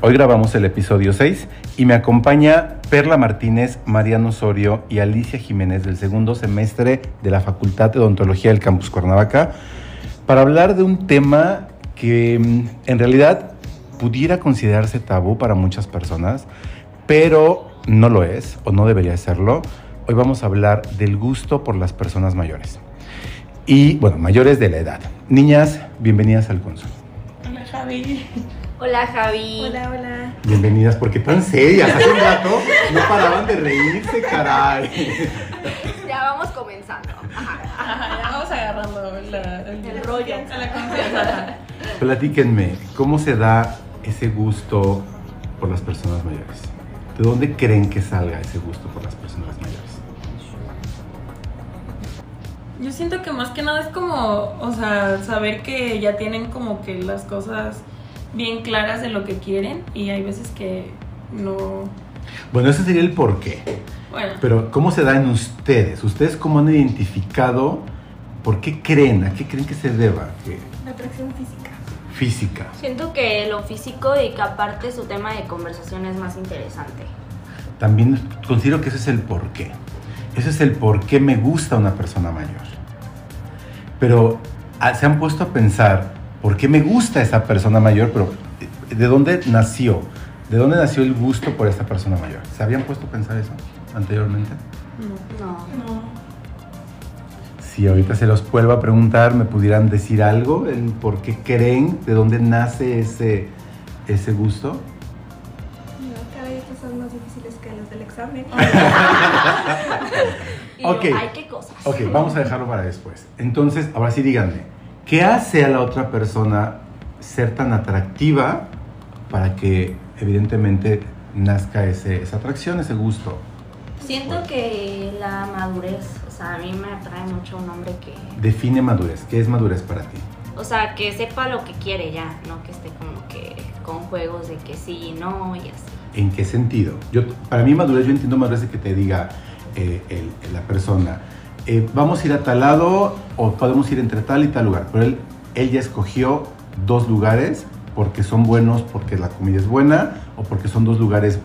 Hoy grabamos el episodio 6 y me acompaña Perla Martínez, Mariano Osorio y Alicia Jiménez del segundo semestre de la Facultad de Odontología del Campus Cuernavaca para hablar de un tema que mm, en realidad pudiera considerarse tabú para muchas personas, pero no lo es o no debería serlo. Hoy vamos a hablar del gusto por las personas mayores y, bueno, mayores de la edad. Niñas, bienvenidas al Consul. Hola Javi. Hola Javi. Hola, hola. Bienvenidas, porque tan serias. Hace un rato no paraban de reírse, caray. Ya vamos comenzando. Ajá. Ajá, ya vamos agarrando la- El rollo. A la confianza. Platíquenme, ¿cómo se da ese gusto por las personas mayores? ¿De dónde creen que salga ese gusto por las personas mayores? Yo siento que más que nada es como, o sea, saber que ya tienen como que las cosas bien claras de lo que quieren y hay veces que no. Bueno, ese sería el porqué. Bueno, Pero, ¿cómo se da en ustedes? ¿Ustedes cómo han identificado por qué creen? ¿A qué creen que se deba? La atracción física. Física. Siento que lo físico y que aparte su tema de conversación es más interesante. También considero que ese es el porqué. Ese es el por qué me gusta una persona mayor. Pero ah, se han puesto a pensar por qué me gusta esa persona mayor, pero ¿de dónde nació? ¿De dónde nació el gusto por esta persona mayor? ¿Se habían puesto a pensar eso anteriormente? No. No. No. Si ahorita se los vuelvo a preguntar, ¿me pudieran decir algo? El ¿Por qué creen? ¿De dónde nace ese, ese gusto? No, cada vez son más difíciles que los del examen. Y Ok. yo, ay, qué cosas. Ok, vamos a dejarlo para después. Entonces, ahora sí díganme, ¿qué hace a la otra persona ser tan atractiva para que evidentemente nazca ese, esa atracción, ese gusto? Siento que la madurez, o sea, a mí me atrae mucho un hombre que, Define madurez. ¿Qué es madurez para ti? o sea, que sepa lo que quiere ya, no que esté como que con juegos de que sí y no y así. ¿En qué sentido? Yo, para mí madurez, yo entiendo madurez de que te diga eh, el- la persona, eh, vamos a ir a tal lado o podemos ir entre tal y tal lugar. Pero él, él ya escogió dos lugares porque son buenos, porque la comida es buena o porque son dos lugares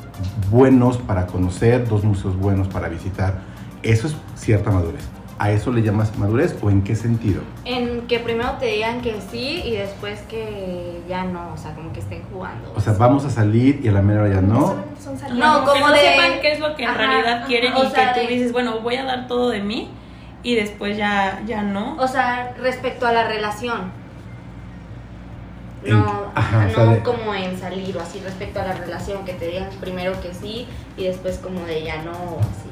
buenos para conocer, dos museos buenos para visitar. Eso es cierta madurez. ¿A eso le llamas madurez o en qué sentido? En que primero te digan que sí y después que ya no, o sea, como que estén jugando. O sea, vamos a salir y a la mera hora ya no. Son. No, como, como que de- no sepan qué es lo que en Ajá, realidad quieren O y sea, que tú de- dices, bueno, voy a dar todo de mí y después ya, ya no. O sea, respecto a la relación. En- No, ajá, o no sea, de- como en salir o así respecto a la relación, que te digan primero que sí y después como de ya no o así.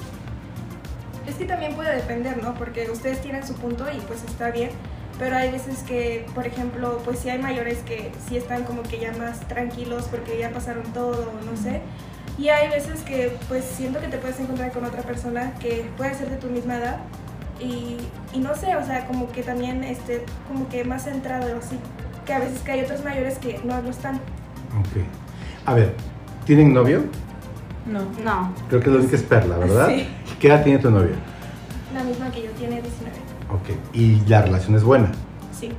Es que también puede depender, ¿no? Porque ustedes tienen su punto y pues está bien. Pero hay veces que, por ejemplo, pues sí hay mayores que sí están como que ya más tranquilos porque ya pasaron todo, no sé. Y hay veces que pues siento que te puedes encontrar con otra persona que puede ser de tu misma edad y, y no sé, o sea, como que también esté como que más centrado así. Que a veces que hay otros mayores que no lo están. Ok. A ver, ¿tienen novio? No. No. Creo que la única es Perla, ¿verdad? Sí. ¿Qué edad tiene tu novia? La misma que yo tiene 19. Ok. Y la relación es buena. Sí.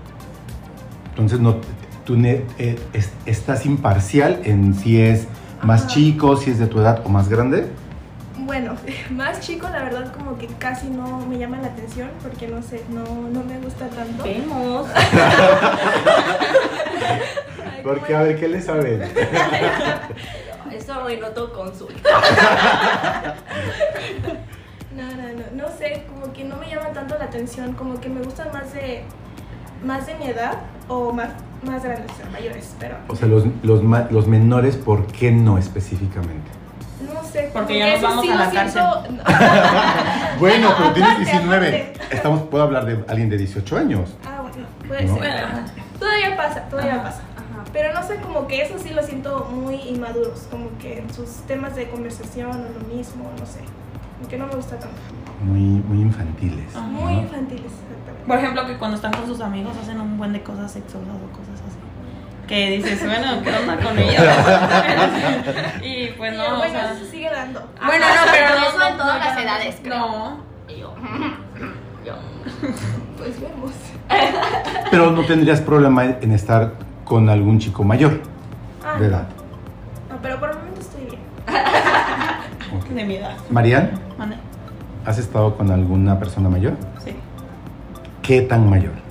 Entonces, no, tú ne- eh, es- estás imparcial en si es más Ajá. chico, si es de tu edad o más grande. Bueno, más chico la verdad como que casi no me llama la atención porque no sé, no, no me gusta tanto. Vemos. Ay, Porque, a ver, ¿qué le saben? Eso hoy no todo consulta. No, no, no, no sé, como que no me llama tanto la atención, como que me gustan más de más de mi edad o más, más grandes, mayores, pero O sea, los, los, ma- los menores, ¿por qué no específicamente? Sé. Porque que ya nos vamos sí a la siento- Bueno, pero tienes aparte, 19. aparte. Estamos, puedo hablar de alguien de 18 años. Ah, bueno, puede No. ser. Bueno, Todavía pasa, todavía Ajá. pasa. Ajá. Pero no sé, como que eso sí lo siento muy inmaduros, como que en sus temas de conversación o lo mismo, no sé. Que no me gusta tanto. Muy, muy infantiles. Ajá. Muy ¿no? infantiles, exactamente. Por ejemplo, que cuando están con sus amigos hacen un buen de cosas sexosas o cosas. Que dices, bueno, ¿qué onda con ellos? y pues Y no, o bueno, sea... eso se sigue dando. Bueno, no, pero no, Eso en todas no, las edades, creo. No. Y yo, yo. Pues vemos. Pero no tendrías problema en estar con algún chico mayor Ah, de edad. No, pero por el momento estoy bien. De mi edad. Marian. ¿has estado con alguna persona mayor? Sí. ¿Qué tan mayor?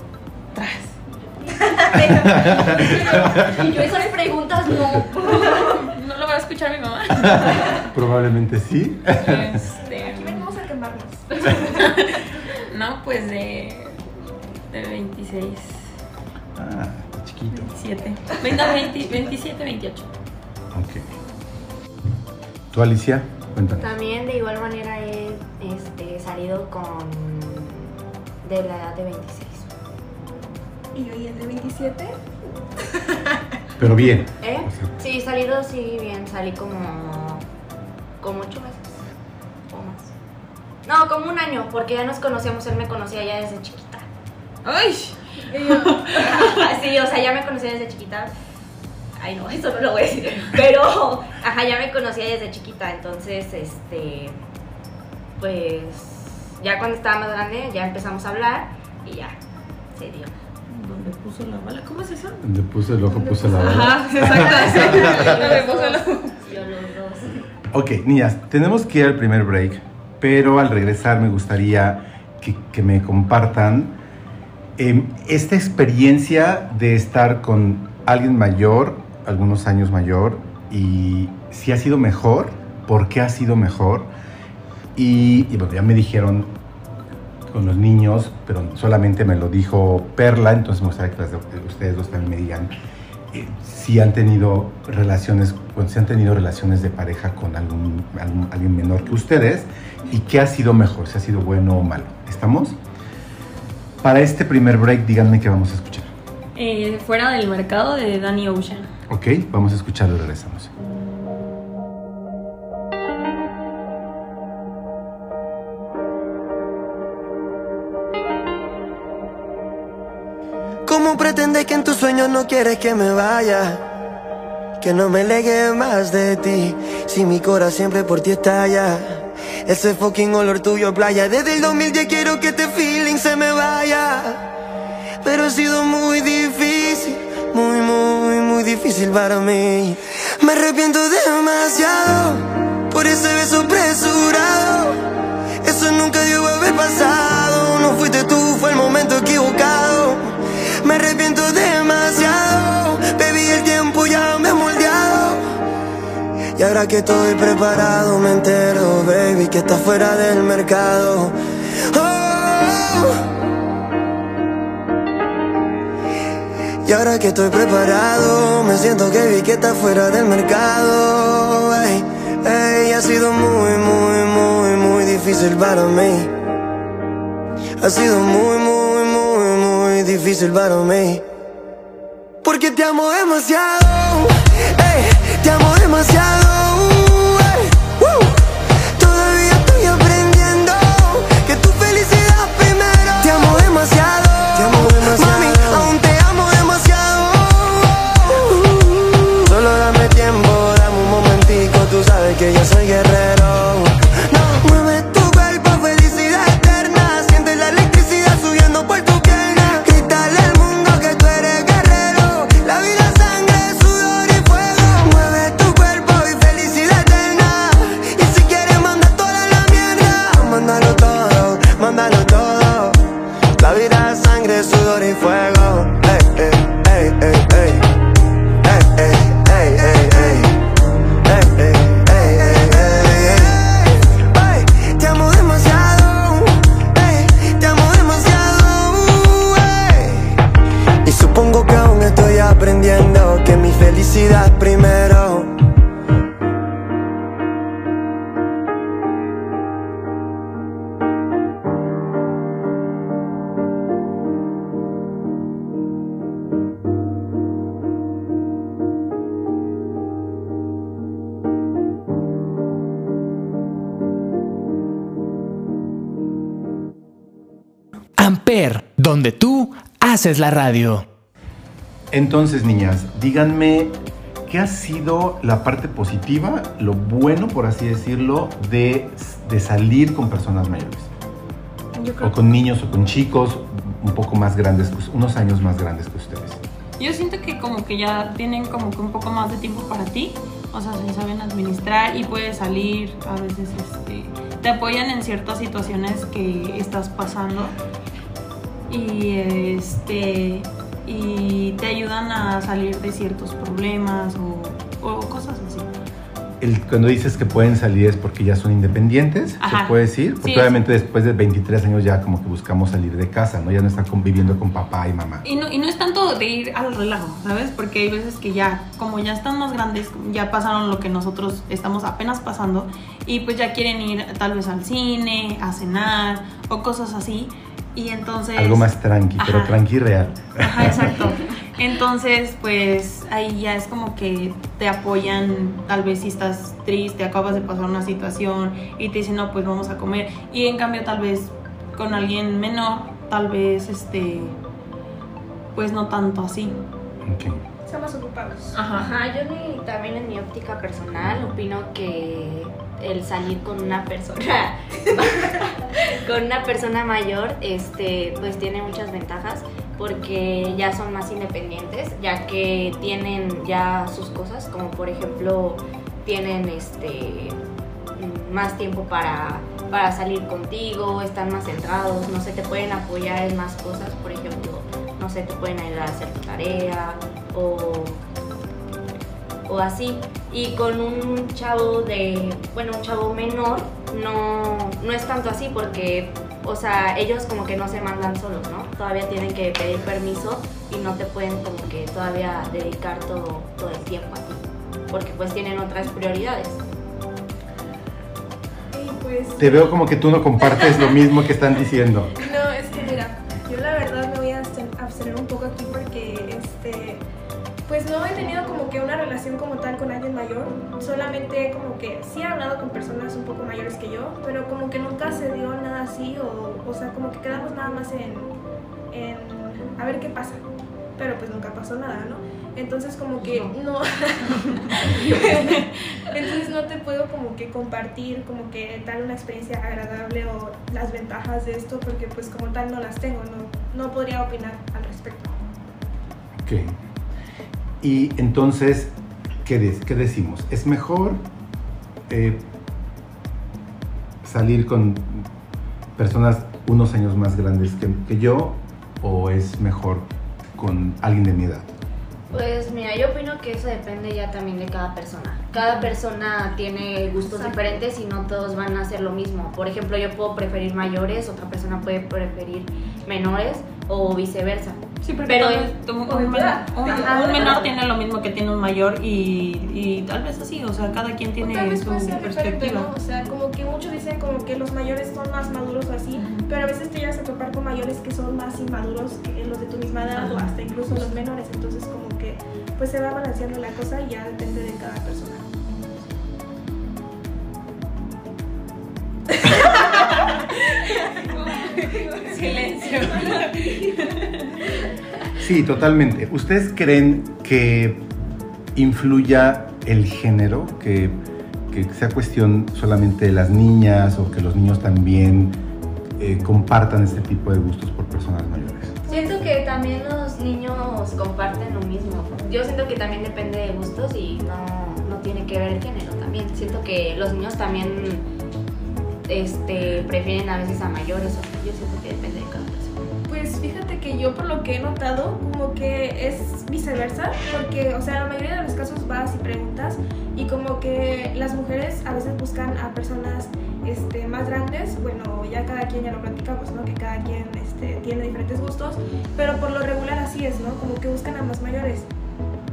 Y yo esas preguntas no. No lo va a escuchar mi mamá. Probablemente sí. Este, Aquí venimos a quemarnos. no, pues de, de 26, Ah, chiquito. 27. 20, 20, 27, 28. Ok. ¿Tú, Alicia? Cuéntanos. También de igual manera he este, salido con de la edad de 26. Y yo, ¿y el de 27? Pero bien. ¿Eh? O sea, Sí, salido sí bien, salí como como ocho meses o más. No, como un año, porque ya nos conocíamos, él me conocía ya desde chiquita. ¡Ay! sí, o sea, ya me conocía desde chiquita. Ay, no, eso no lo voy a decir. Pero, ajá, ya me conocía desde chiquita, entonces, este, pues, ya cuando estaba más grande, ya empezamos a hablar y ya, se dio. ¿Dónde puso la bala? ¿Cómo es eso? Donde puse el ojo, puse la bala. Ajá, exacto. Ok, niñas, tenemos que ir al primer break, pero al regresar me gustaría que, que me compartan em, esta experiencia de estar con alguien mayor, algunos años mayor, y si ha sido mejor, por qué ha sido mejor. Y, y bueno, ya me dijeron con los niños, pero solamente me lo dijo Perla, entonces me gustaría que ustedes dos también me digan eh, si han tenido relaciones, bueno, si han tenido relaciones de pareja con algún, algún- alguien menor que ustedes y qué ha sido mejor, si ha sido bueno o malo. ¿Estamos? Para este primer break, díganme qué vamos a escuchar. Eh, fuera del mercado de Danny Ocean. ¿Ok? Vamos a escucharlo y regresamos. ¿Cómo pretendes que en tus sueños no quieres que me vaya? Que no me legue más de ti Si mi corazón siempre por ti estalla Ese fucking olor tuyo playa Desde el 2010 quiero que este feeling se me vaya. Pero ha sido muy difícil Muy, muy, muy difícil para mí. Me arrepiento demasiado Por ese beso apresurado. Eso nunca dio haber pasado No fuiste tú, fue el momento equivocado Me arrepiento demasiado Baby, el tiempo ya me ha moldeado Y ahora que estoy preparado Me entero, baby, que está fuera del mercado Oh. Y ahora que estoy preparado, me siento que vi que está fuera del mercado. Ey, ey, ha sido muy, muy, muy, muy difícil para mí. Ha sido muy, muy, muy, difícil para mí. Porque te amo demasiado. Ey, te amo demasiado. Donde tú haces la radio. Entonces, niñas, díganme qué ha sido la parte positiva, lo bueno, por así decirlo, de, de salir con personas mayores. Yo creo O con niños o con chicos un poco más grandes, unos años más grandes que ustedes. Yo siento que como que ya tienen como que un poco más de tiempo para ti, o sea, se saben administrar y puedes salir, a veces este, te apoyan en ciertas situaciones que estás pasando y este y te ayudan a salir de ciertos problemas o, o cosas así. El- cuando dices que pueden salir es porque ya son independientes, Ajá. se puede decir. Porque Sí, obviamente después de 23 años ya como que buscamos salir de casa, ¿no? Ya no están conviviendo con papá y mamá. Y no, y no es tanto de ir al relajo, ¿sabes? Porque hay veces que ya, como ya están más grandes, ya pasaron lo que nosotros estamos apenas pasando y pues ya quieren ir tal vez al cine, a cenar o cosas así. Y entonces... Algo más tranqui, pero tranqui real. Ajá, exacto. Entonces, pues ahí ya es como que te apoyan, tal vez si estás triste, acabas de pasar una situación y te dicen, no, pues vamos a comer. Y en cambio, tal vez con alguien menor, tal vez, este, pues no tanto así. Ok. Son más ocupados. Ajá, yo ni- también en mi óptica personal opino que el salir con una persona con una persona mayor este pues tiene muchas ventajas porque ya son más independientes ya que tienen ya sus cosas como por ejemplo tienen este más tiempo para, para salir contigo, están más centrados, no sé, te pueden apoyar en más cosas, por ejemplo, no sé, te pueden ayudar a hacer tu tarea o, o así. Y con un chavo de, bueno, un chavo menor, no, no es tanto así porque, o sea, ellos como que no se mandan solos, ¿no? Todavía tienen que pedir permiso y no te pueden como que todavía dedicar todo, todo el tiempo a ti, porque pues tienen otras prioridades. Pues. Te veo como que tú no compartes lo mismo que están diciendo. No, es que mira, yo la verdad me voy a absten- abstener un poco aquí porque este pues no he tenido como que una relación como tal con alguien mayor, solamente como que sí he hablado con personas un poco mayores que yo, pero como que nunca se dio nada así o, o sea, como que quedamos nada más en, en a ver qué pasa, pero pues nunca pasó nada, ¿no? Entonces como que no, entonces no te puedo como que compartir como que tal una experiencia agradable o las ventajas de esto porque pues como tal no las tengo, no, no podría opinar al respecto. Ok. Y entonces, ¿qué, de- qué decimos? ¿Es mejor eh, salir con personas unos años más grandes que, que yo o es mejor con alguien de mi edad? Pues mira, yo opino que eso depende ya también de cada persona. Cada persona tiene gustos Exacto. diferentes y no todos van a hacer lo mismo. Por ejemplo, yo puedo preferir mayores, otra persona puede preferir menores o viceversa. Sí, porque Pero es- un, menor, un- tiene lo mismo que tiene un mayor y, y tal vez así, o sea, cada quien tiene su perspectiva. ¿no? O sea, como que muchos dicen como que los mayores son más maduros o así, pero a veces te llegas a topar con mayores que son más inmaduros que los de tu misma edad o hasta incluso los menores, entonces como que pues se va balanceando la cosa y ya depende de cada persona. Silencio. Sí, totalmente. ¿Ustedes creen que influya el género? Que, que sea cuestión solamente de las niñas o que los niños también eh, compartan este tipo de gustos por personas mayores? Siento que también los niños comparten lo mismo. Yo siento que también depende de gustos y no, no tiene que ver el género también. Siento que los niños también este, prefieren a veces a mayores. o- yo por lo que he notado como que es viceversa, porque o sea, la mayoría de los casos vas y preguntas y como que las mujeres a veces buscan a personas este, más grandes, bueno, ya cada quien ya lo platicamos, ¿no? Que cada quien este, tiene diferentes gustos, pero por lo regular así es, ¿no? Como que buscan a más mayores.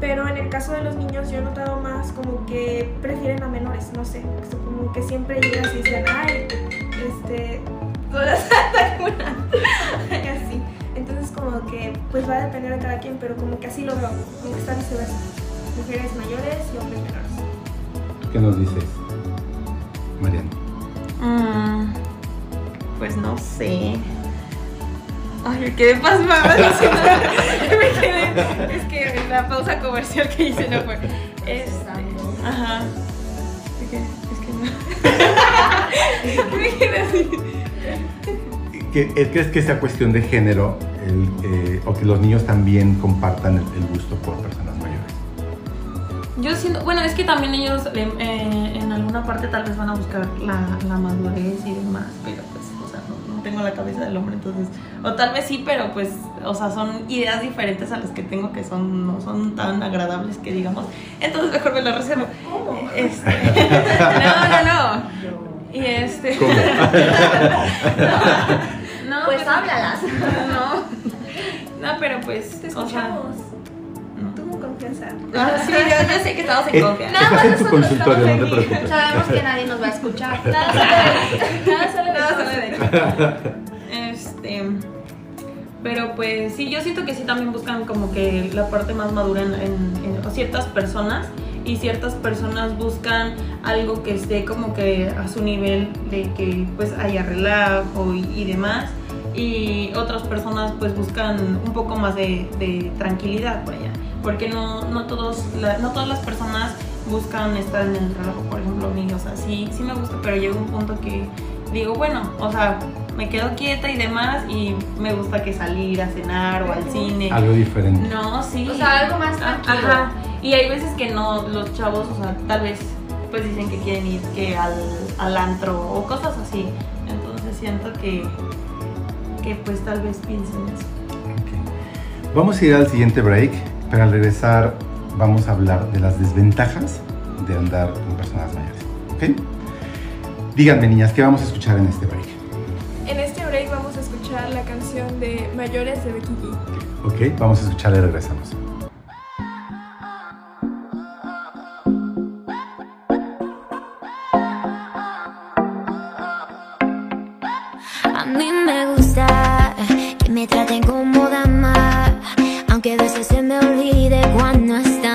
Pero en el caso de los niños yo he notado más como que prefieren a menores, no sé, como que siempre llegas y dicen, ay, este, todas. Entonces como que pues va a depender de cada quien, pero como que así lo veo, como que está viceversa. Mujeres mayores y hombres menores. ¿Tú ¿Qué nos dices, Mariana? Mm, pues no sé. Ay, me quedé pasmada. me quedé. Es que la pausa comercial que hice no fue. Este, ajá. Es que, es que no. me quedé así. ¿Qué- ¿Crees que sea cuestión de género el, eh, o que los niños también compartan el, el gusto por personas mayores? Yo siento, bueno, es que también ellos eh, eh, en alguna parte tal vez van a buscar la, la madurez y demás, pero pues, o sea, no, no tengo la cabeza del hombre, entonces, o tal vez sí, pero pues, o sea, son ideas diferentes a las que tengo que son, no son tan agradables que digamos, entonces mejor me lo reservo. Este, no, no, no. Y este. ¿Cómo? háblalas. No. No, pero pues, Te escuchamos. no. Tú con confianza. Ah, sí, yo, yo sé que estamos en Eh, confianza. estás en tu nosotros consultorio, no estamos te preocupes. Sabemos que nadie nos va a escuchar. Nada sale de Nada de Nada de Este. Pero pues sí, yo siento que sí también buscan como que la parte más madura en, en- en- o ciertas personas y ciertas personas buscan algo que esté como que a su nivel de que pues haya relajo y, y demás y otras personas pues buscan un poco más de, de tranquilidad por allá porque no, no, todos, la- no todas las personas buscan estar en el relajo por ejemplo a mí o sea sí, sí me gusta pero llega un punto que digo bueno o sea me quedo quieta y demás y me gusta que salir a cenar o al cine Algo diferente. no, sí. O sea, algo más Ah, tranquilo. Ajá. Y hay veces que no, los chavos, o sea, tal vez pues dicen que quieren ir que al, al antro o cosas así. Entonces siento que, que pues tal vez piensen eso. Vamos a ir al siguiente break, pero al regresar vamos a hablar de las desventajas de andar con personas mayores. ¿Ok? Díganme, niñas, ¿qué vamos a escuchar en este break? En este break vamos a escuchar la canción de Mayores de Becky G. Ok, vamos a escucharla y regresamos. Mí me gusta que me traten como dama, aunque a veces se me olvide cuando estamos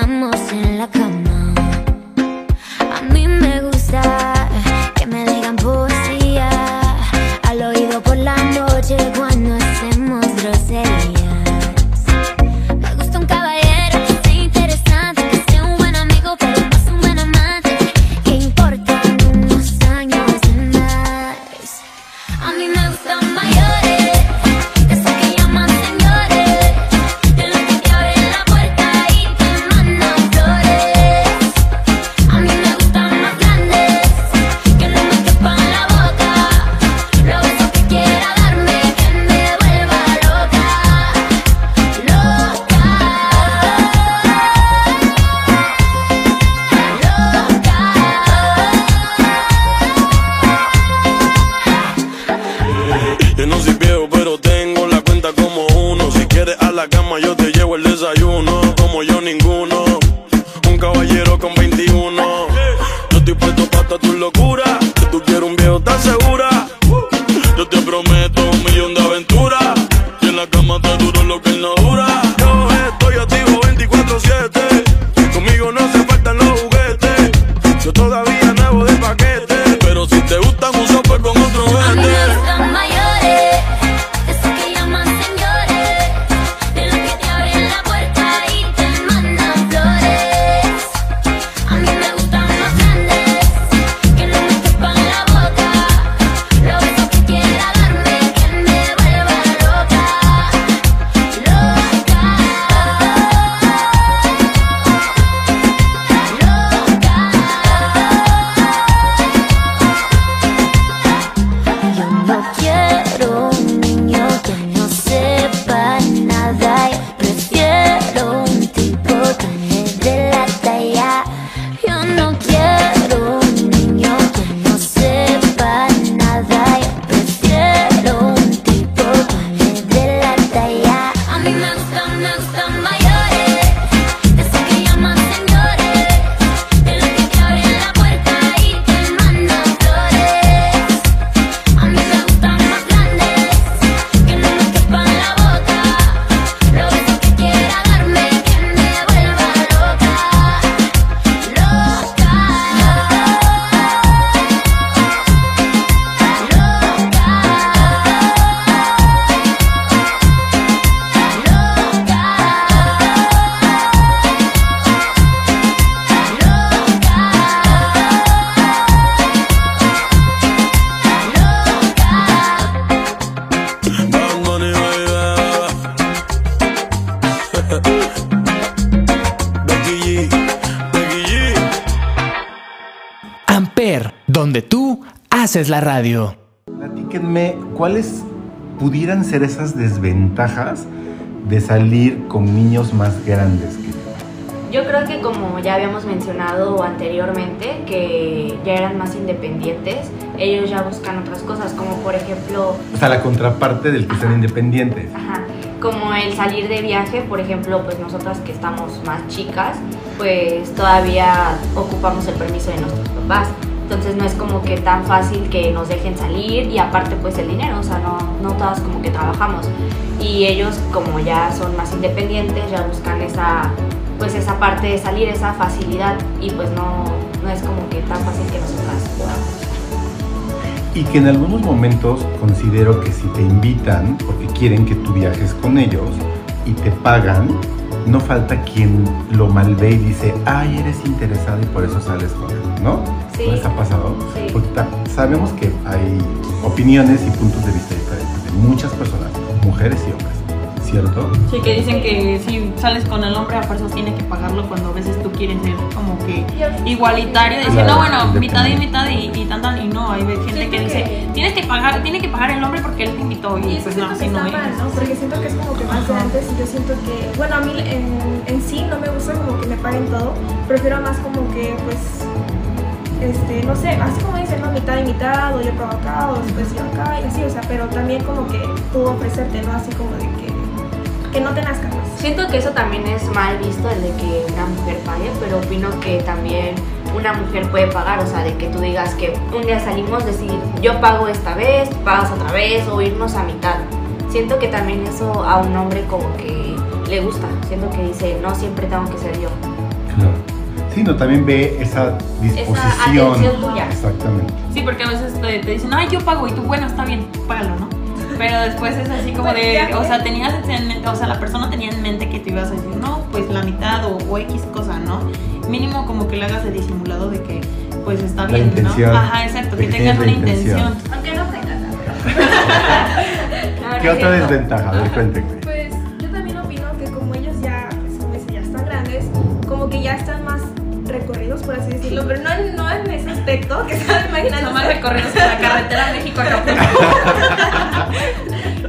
haces la radio. Platíquenme cuáles pudieran ser esas desventajas de salir con niños más grandes que yo creo que como ya habíamos mencionado anteriormente, que ya eran más independientes, ellos ya buscan otras cosas, como por ejemplo... O sea, la contraparte del que sean independientes. Ajá, como el salir de viaje, por ejemplo, pues nosotras que estamos más chicas, pues todavía ocupamos el permiso de nuestros papás. Entonces no es como que tan fácil que nos dejen salir y aparte pues el dinero, o sea, no, no todas como que trabajamos. Y ellos como ya son más independientes, ya buscan esa pues esa parte de salir, esa facilidad y pues no, no es como que tan fácil que nosotras podamos. Y que en algunos momentos considero que si te invitan porque quieren que tú viajes con ellos y te pagan, no falta quien lo malve y dice, ay, eres interesado y por eso sales con él, ¿no? Sí. ¿No les ha pasado? Sí. Porque sabemos que hay opiniones y puntos de vista diferentes de muchas personas, mujeres y hombres, ¿cierto? Sí, que dicen que si sales con el hombre a fuerzas tiene que pagarlo cuando a veces tú quieres ser como que igualitario, decir, Claro, no, bueno, mitad y mitad y, y tan tan, y no, hay gente Siento que dice, que- tienes que pagar, tiene que pagar el hombre porque él te invitó y, pues no, así no mal, es. ¿no? Porque siento que es como que más de antes y yo siento que, bueno, a mí en, en sí no me gusta como que me paguen todo, prefiero más como que, pues, este, no sé, así como dicen, ¿no? Mitad y mitad, o yo pago acá, o después yo acá, y así, o sea, pero también como que tú ofrecerte, ¿no? Así como de que, que no te nazca más. Siento que eso también es mal visto, el de que una mujer pague, pero opino que también una mujer puede pagar, o sea, de que tú digas que un día salimos, decir, yo pago esta vez, pagas otra vez, o irnos a mitad. Siento que también eso a un hombre como que le gusta, siento que dice, no siempre tengo que ser yo. Claro. Sí, no, también ve esa disposición. atención tuya. Exactamente. Sí, porque a veces te, te dicen, ay, yo pago, y tú, bueno, está bien, págalo, ¿no? Pero después es así como de, o sea, tenías en mente, o sea, la persona tenía en mente que te ibas a decir, no, pues la mitad o, o X cosa, ¿no? Mínimo como que le hagas de disimulado de que, pues está La bien, intención. ¿no? Ajá, exacto, que tengas una intención. intención. Aunque no tengas, pero... ¿Qué otra desventaja? A ver, cuéntenme. Decirlo, pero no, no en ese aspecto que están imaginando. Son más recorridos que la carretera México-Acapulco.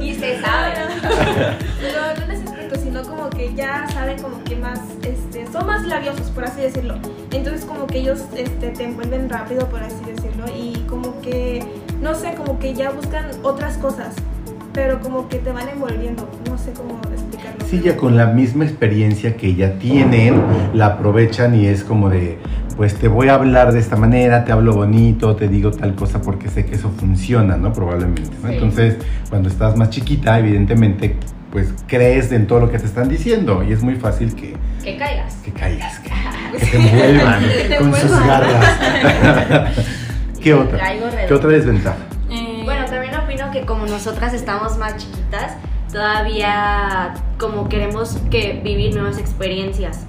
Y se sabe. No, no en ese aspecto, sino como que ya saben como que más, este, son más labiosos, por así decirlo. Entonces como que ellos este, te envuelven rápido, por así decirlo, y como que, no sé, como que ya buscan otras cosas, pero como que te van envolviendo, no sé cómo explicarlo. Sí, ya con la misma experiencia que ya tienen, la aprovechan y es como de, pues te voy a hablar de esta manera, te hablo bonito, te digo tal cosa porque sé que eso funciona, ¿no? Probablemente, ¿no? Sí. Entonces, cuando estás más chiquita, evidentemente, pues crees en todo lo que te están diciendo y es muy fácil que, Que caigas. que caigas, que, que te envuelvan Que te con sus garras. ¿Qué otra? ¿Qué otra desventaja? Eh, Bueno, también opino que como nosotras estamos más chiquitas, todavía como queremos que vivir nuevas experiencias.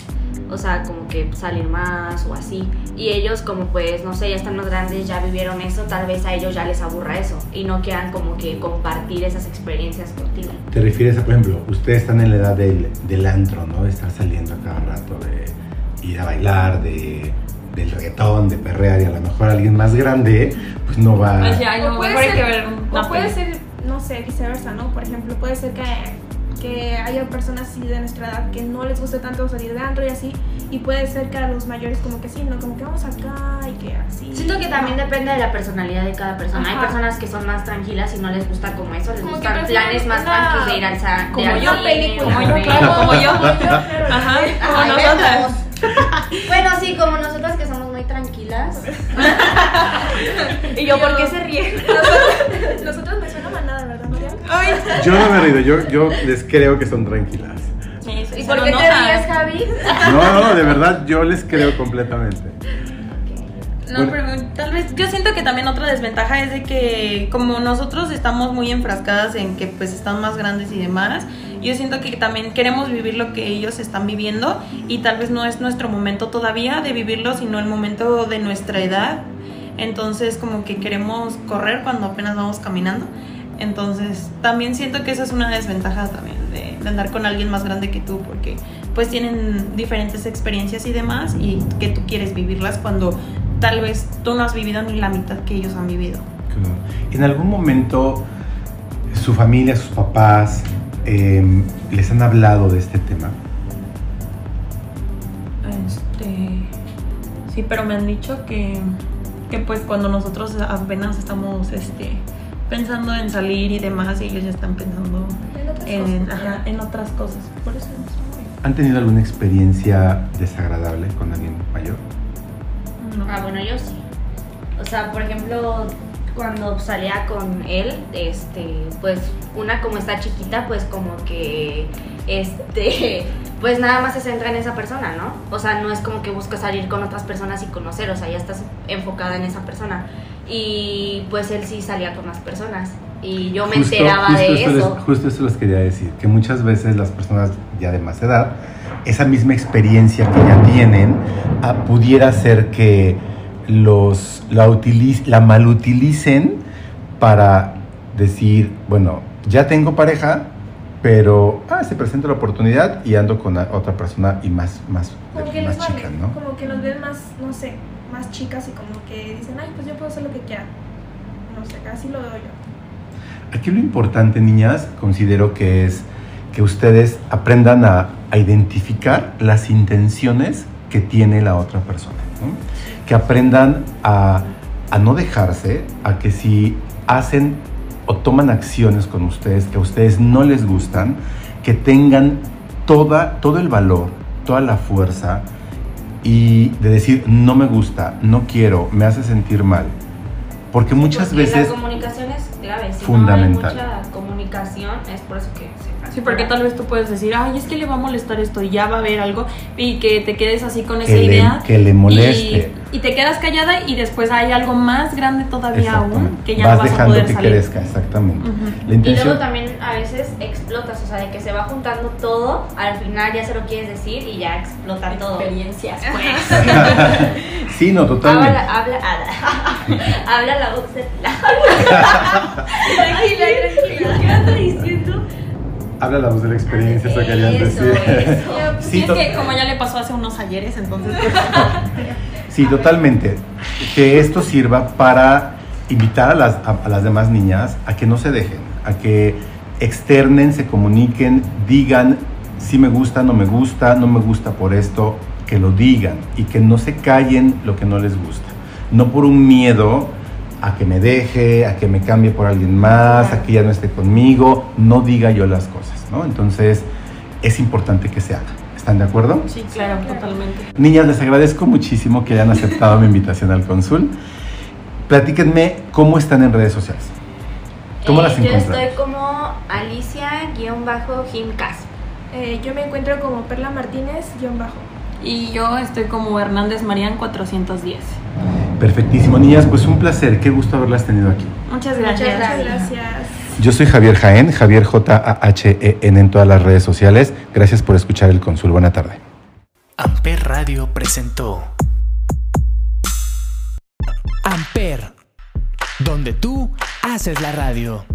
O sea, como que salir más o así. Y ellos como pues, no sé, ya están más grandes, ya vivieron eso, tal vez a ellos ya les aburra eso. Y no quieran como que compartir esas experiencias contigo. Te refieres a, por ejemplo, ustedes están en la edad del, del antro, ¿no? De estar saliendo a cada rato, de ir a bailar, de, del reggaetón, de perrear, y a lo mejor alguien más grande, pues no va... ya, O no, puede mejor hay ser- que ver una O puede ser, no sé, viceversa, ¿no? Por ejemplo, puede ser que, que haya personas así de nuestra edad que no les guste tanto salir de antro y así, y puede ser que a los mayores como que sí, ¿no? Como que vamos acá y que así. Siento que también depende de la personalidad de cada persona. Hay Ajá. personas que son más tranquilas y no les gusta como eso, les Como gustan planes más tranquilos de ir al sa- de como al yo, película. Como yo, claro, como yo. Ajá, como Ay, nosotras. Bueno, sí, como nosotras que somos muy tranquilas. y yo, ¿por qué se ríen? Nosotros, nosotros me suena Yo no me reído, yo, yo les creo que son tranquilas. sí, sí, ¿Y por qué te ríes, Javi? No, no, de verdad, yo les creo completamente. No, Bueno. pero tal vez yo siento que también otra desventaja es de que como nosotros estamos muy enfrascadas en que pues están más grandes y demás, yo siento que también queremos vivir lo que ellos están viviendo y tal vez no es nuestro momento todavía de vivirlo, sino el momento de nuestra edad. Entonces como que queremos correr cuando apenas vamos caminando. Entonces también siento que esa es una desventaja también de, de andar con alguien más grande que tú porque pues tienen diferentes experiencias y demás y que tú quieres vivirlas cuando tal vez tú no has vivido ni la mitad que ellos han vivido. Claro. En algún momento su familia, sus papás, em, les han hablado de este tema. Este, sí, pero me han dicho que, que pues cuando nosotros apenas estamos este, pensando en salir y demás, y ellos ya están pensando En otras en, cosas, ajá, ya. en otras cosas. Por eso ¿Han tenido alguna experiencia desagradable con alguien mayor? no. Ah, bueno, yo sí. O sea, por ejemplo, cuando salía con él, este, pues una como está chiquita, pues como que, este, pues nada más se centra en esa persona, ¿no? O sea, no es como que busca salir con otras personas y conocer, o sea, ya estás enfocada en esa persona. Y pues él sí salía con más personas. Y yo me Justo- enteraba justo de eso les- justo eso les quería decir, que muchas veces las personas ya de más edad, esa misma experiencia que ya tienen, ah, pudiera ser que los, la, utiliz- la malutilicen para decir, bueno, ya tengo pareja, pero ah, se presenta la oportunidad y ando con a- otra persona y más, más, Como que más vale, chica, ¿no? como que nos ven más, no sé, más chicas y como que dicen, ay, pues yo puedo hacer lo que quiera. No sé, así lo veo yo. Aquí lo importante, niñas, considero que es que ustedes aprendan a, a identificar las intenciones que tiene la otra persona. Que aprendan a, a no dejarse, a que si hacen o toman acciones con ustedes que a ustedes no les gustan, que tengan toda, todo el valor, toda la fuerza y de decir, no me gusta, no quiero, me hace sentir mal. Porque muchas Porque veces... La comunicación es clave. Si Fundamental. No hay mucha comunicación, es por eso que se Sí, porque tal vez tú puedes decir, ay, es que le va a molestar esto y ya va a haber algo y que te quedes así con esa que le, idea. que le moleste. Y, y te quedas callada y después hay algo más grande todavía aún que ya vas no vas a dejando poder que salir. crezca, exactamente. La Y luego también a veces explotas, o sea, de que se va juntando todo, al final ya se lo quieres decir y ya explota todo. Experiencias, pues. sí, no, totalmente. Habla, habla, habla, habla la voz de la. tranquila, tranquila. ¿Qué ando diciendo? Habla la voz de la experiencia, eso querían Eso, decir. eso. Sí, Sí, es que como ya le pasó hace unos ayeres, entonces pues, sí, totalmente. Que esto sirva para invitar a las, a, a las demás niñas a que no se dejen, a que externen, se comuniquen, digan si me gusta, no me gusta, no me gusta por esto, que lo digan y que no se callen lo que no les gusta. No por un miedo a que me deje, a que me cambie por alguien más, a que ya no esté conmigo, no diga yo las cosas, ¿no? Entonces es importante que se haga. ¿Están de acuerdo? sí, claro, totalmente. Niñas, les agradezco muchísimo que hayan aceptado mi invitación al Consul. Platíquenme cómo están en redes sociales. ¿Cómo Eh, las Yo encuentran? estoy como Alicia-Jimcas. Eh, yo me encuentro como Perla Martínez, guion bajo. Y yo estoy como Hernández Marián 410. Perfectísimo, niñas, pues un placer, qué gusto haberlas tenido aquí. Muchas gracias. Muchas gracias. Yo soy Javier Jaén, Javier J-A-H-E-N en todas las redes sociales. Gracias por escuchar el Consul. Buena tarde. Amper Radio presentó Amper, donde tú haces la radio.